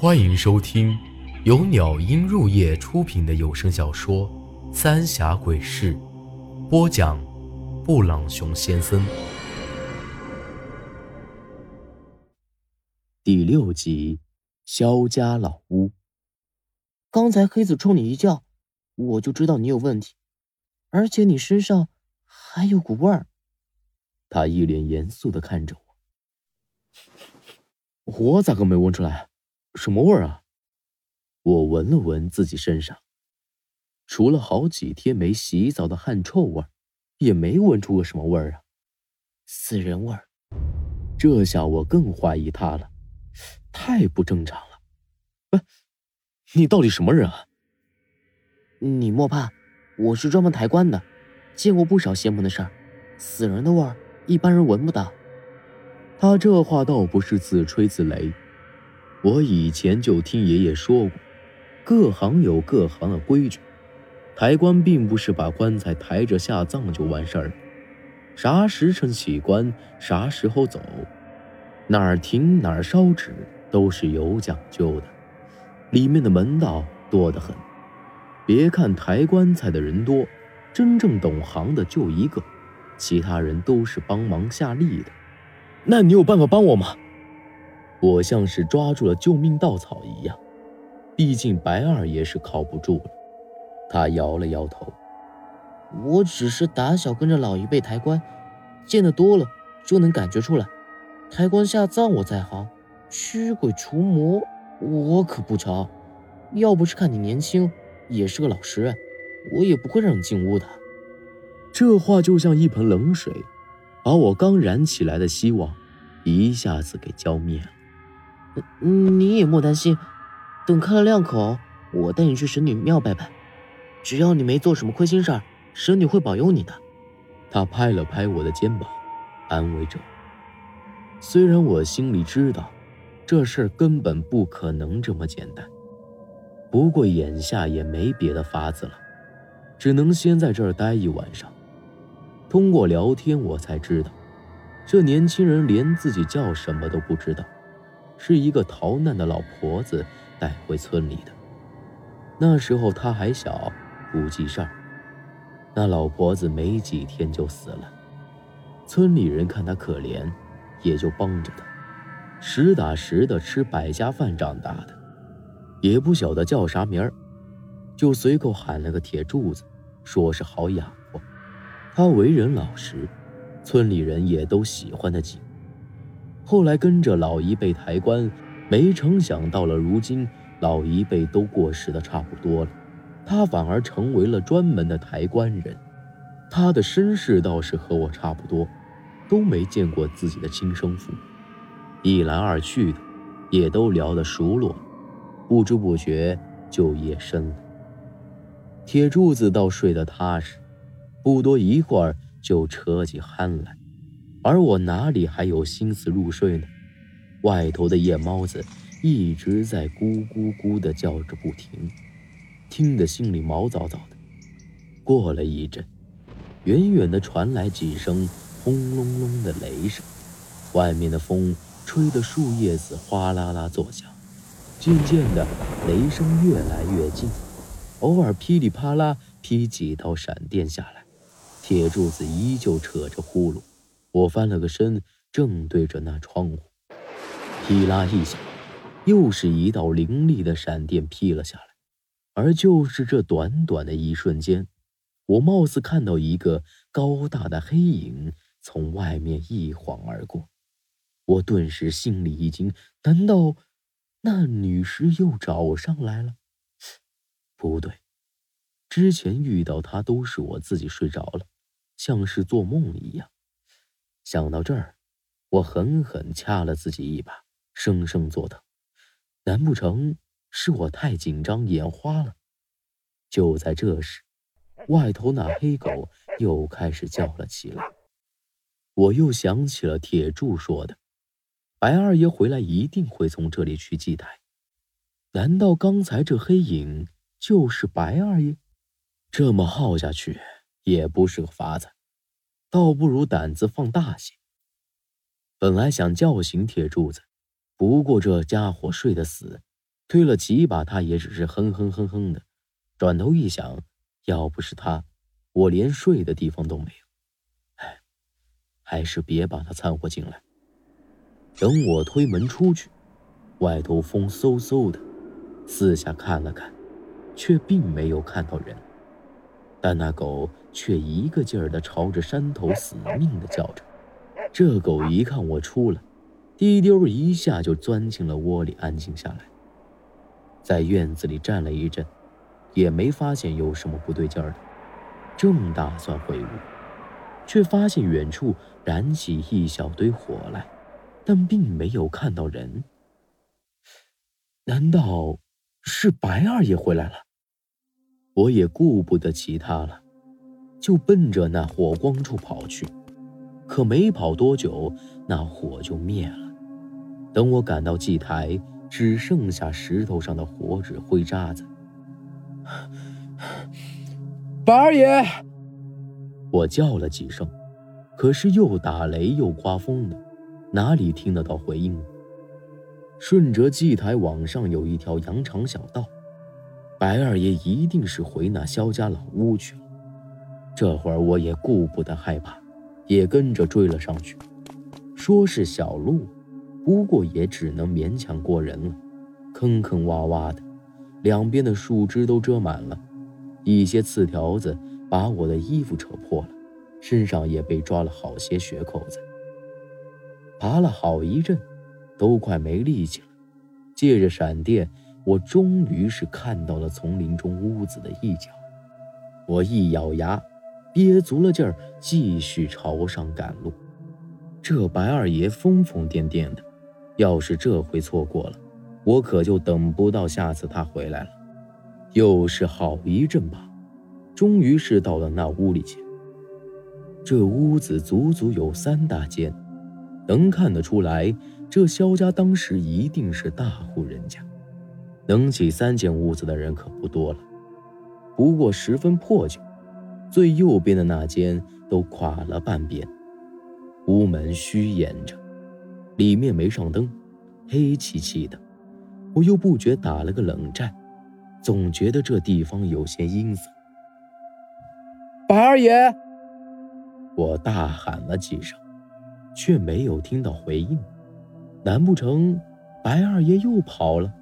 欢迎收听由鸟音入夜出品的有声小说《三峡鬼事》，播讲：布朗熊先生。第六集，萧家老屋。刚才黑子冲你一叫，我就知道你有问题，而且你身上还有股味儿。他一脸严肃的看着我，我咋个没闻出来？什么味儿啊？我闻了闻自己身上，除了好几天没洗澡的汗臭味也没闻出个什么味儿啊。死人味儿。这下我更怀疑他了，太不正常了。哎，你到底什么人啊？你莫怕，我是专门抬棺的，见过不少邪门的事儿。死人的味儿，一般人闻不到。他这话倒不是自吹自擂。我以前就听爷爷说过，各行有各行的规矩，抬棺并不是把棺材抬着下葬就完事儿了，啥时辰起棺，啥时候走，哪儿停哪儿烧纸都是有讲究的，里面的门道多得很。别看抬棺材的人多，真正懂行的就一个，其他人都是帮忙下力的。那你有办法帮我吗？我像是抓住了救命稻草一样，毕竟白二爷是靠不住了。他摇了摇头：“我只是打小跟着老一辈抬棺，见得多了就能感觉出来。抬棺下葬我在行，驱鬼除魔我可不成。要不是看你年轻，也是个老实人，我也不会让你进屋的。”这话就像一盆冷水，把我刚燃起来的希望一下子给浇灭了。你也莫担心，等开了亮口，我带你去神女庙拜拜。只要你没做什么亏心事儿，神女会保佑你的。他拍了拍我的肩膀，安慰着。虽然我心里知道，这事儿根本不可能这么简单，不过眼下也没别的法子了，只能先在这儿待一晚上。通过聊天，我才知道，这年轻人连自己叫什么都不知道。是一个逃难的老婆子带回村里的。那时候他还小，不记事儿。那老婆子没几天就死了，村里人看他可怜，也就帮着他。实打实的吃百家饭长大的，也不晓得叫啥名儿，就随口喊了个铁柱子，说是好养活。他为人老实，村里人也都喜欢他几。后来跟着老一辈抬棺，没成想到了如今，老一辈都过世的差不多了，他反而成为了专门的抬棺人。他的身世倒是和我差不多，都没见过自己的亲生父母，一来二去的，也都聊得熟络，不知不觉就夜深了。铁柱子倒睡得踏实，不多一会儿就扯起鼾来。而我哪里还有心思入睡呢？外头的夜猫子一直在咕咕咕的叫着不停，听得心里毛躁躁的。过了一阵，远远的传来几声轰隆隆的雷声，外面的风吹得树叶子哗啦啦作响。渐渐的，雷声越来越近，偶尔噼里啪啦劈几道闪电下来。铁柱子依旧扯着呼噜。我翻了个身，正对着那窗户，噼啦一响，又是一道凌厉的闪电劈了下来。而就是这短短的一瞬间，我貌似看到一个高大的黑影从外面一晃而过。我顿时心里一惊，难道那女尸又找上来了？不对，之前遇到她都是我自己睡着了，像是做梦一样。想到这儿，我狠狠掐了自己一把，生生作疼。难不成是我太紧张，眼花了？就在这时，外头那黑狗又开始叫了起来。我又想起了铁柱说的，白二爷回来一定会从这里去祭台。难道刚才这黑影就是白二爷？这么耗下去也不是个法子。倒不如胆子放大些。本来想叫醒铁柱子，不过这家伙睡得死，推了几把，他也只是哼哼哼哼的。转头一想，要不是他，我连睡的地方都没有。哎，还是别把他掺和进来。等我推门出去，外头风嗖嗖的，四下看了看，却并没有看到人。但那狗却一个劲儿的朝着山头死命的叫着。这狗一看我出来，滴溜一下就钻进了窝里，安静下来。在院子里站了一阵，也没发现有什么不对劲儿的，正打算回屋，却发现远处燃起一小堆火来，但并没有看到人。难道是白二爷回来了？我也顾不得其他了，就奔着那火光处跑去。可没跑多久，那火就灭了。等我赶到祭台，只剩下石头上的火纸灰渣子。白二爷，我叫了几声，可是又打雷又刮风的，哪里听得到回应？顺着祭台往上有一条羊肠小道。白二爷一定是回那萧家老屋去了。这会儿我也顾不得害怕，也跟着追了上去。说是小路，不过也只能勉强过人了。坑坑洼洼的，两边的树枝都遮满了，一些刺条子把我的衣服扯破了，身上也被抓了好些血口子。爬了好一阵，都快没力气了，借着闪电。我终于是看到了丛林中屋子的一角，我一咬牙，憋足了劲儿，继续朝上赶路。这白二爷疯疯癫癫的，要是这回错过了，我可就等不到下次他回来了。又是好一阵吧，终于是到了那屋里去。这屋子足足有三大间，能看得出来，这萧家当时一定是大户人家。能起三间屋子的人可不多了，不过十分破旧。最右边的那间都垮了半边，屋门虚掩着，里面没上灯，黑漆漆的。我又不觉打了个冷战，总觉得这地方有些阴森。白二爷，我大喊了几声，却没有听到回应。难不成白二爷又跑了？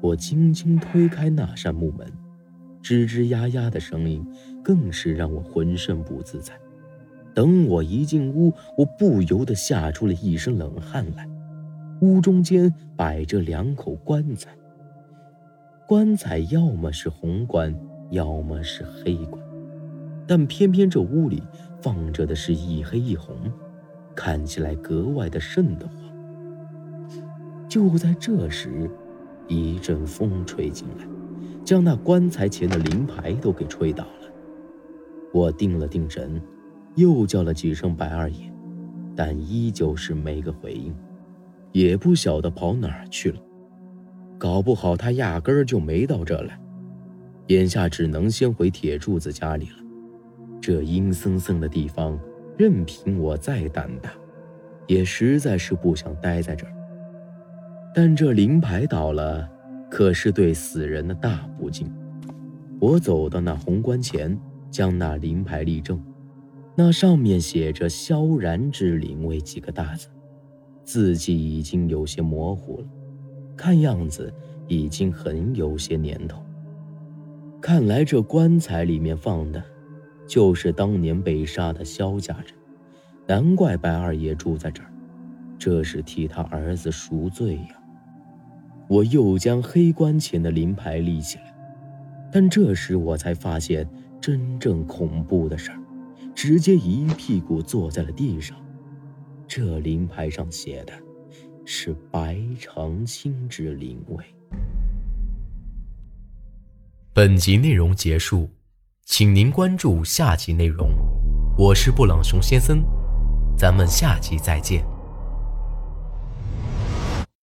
我轻轻推开那扇木门，吱吱呀呀的声音更是让我浑身不自在。等我一进屋，我不由得吓出了一身冷汗来。屋中间摆着两口棺材，棺材要么是红棺，要么是黑棺，但偏偏这屋里放着的是一黑一红，看起来格外的瘆得慌。就在这时。一阵风吹进来，将那棺材前的灵牌都给吹倒了。我定了定神，又叫了几声“白二爷”，但依旧是没个回应，也不晓得跑哪儿去了。搞不好他压根儿就没到这来，眼下只能先回铁柱子家里了。这阴森森的地方，任凭我再胆大，也实在是不想待在这儿。但这灵牌倒了，可是对死人的大不敬。我走到那红棺前，将那灵牌立正，那上面写着“萧然之灵位”几个大字，字迹已经有些模糊了，看样子已经很有些年头。看来这棺材里面放的，就是当年被杀的萧家人，难怪白二爷住在这儿，这是替他儿子赎罪呀。我又将黑棺前的灵牌立起来，但这时我才发现真正恐怖的事儿，直接一屁股坐在了地上。这灵牌上写的，是白长青之灵位。本集内容结束，请您关注下集内容。我是布朗熊先生，咱们下集再见。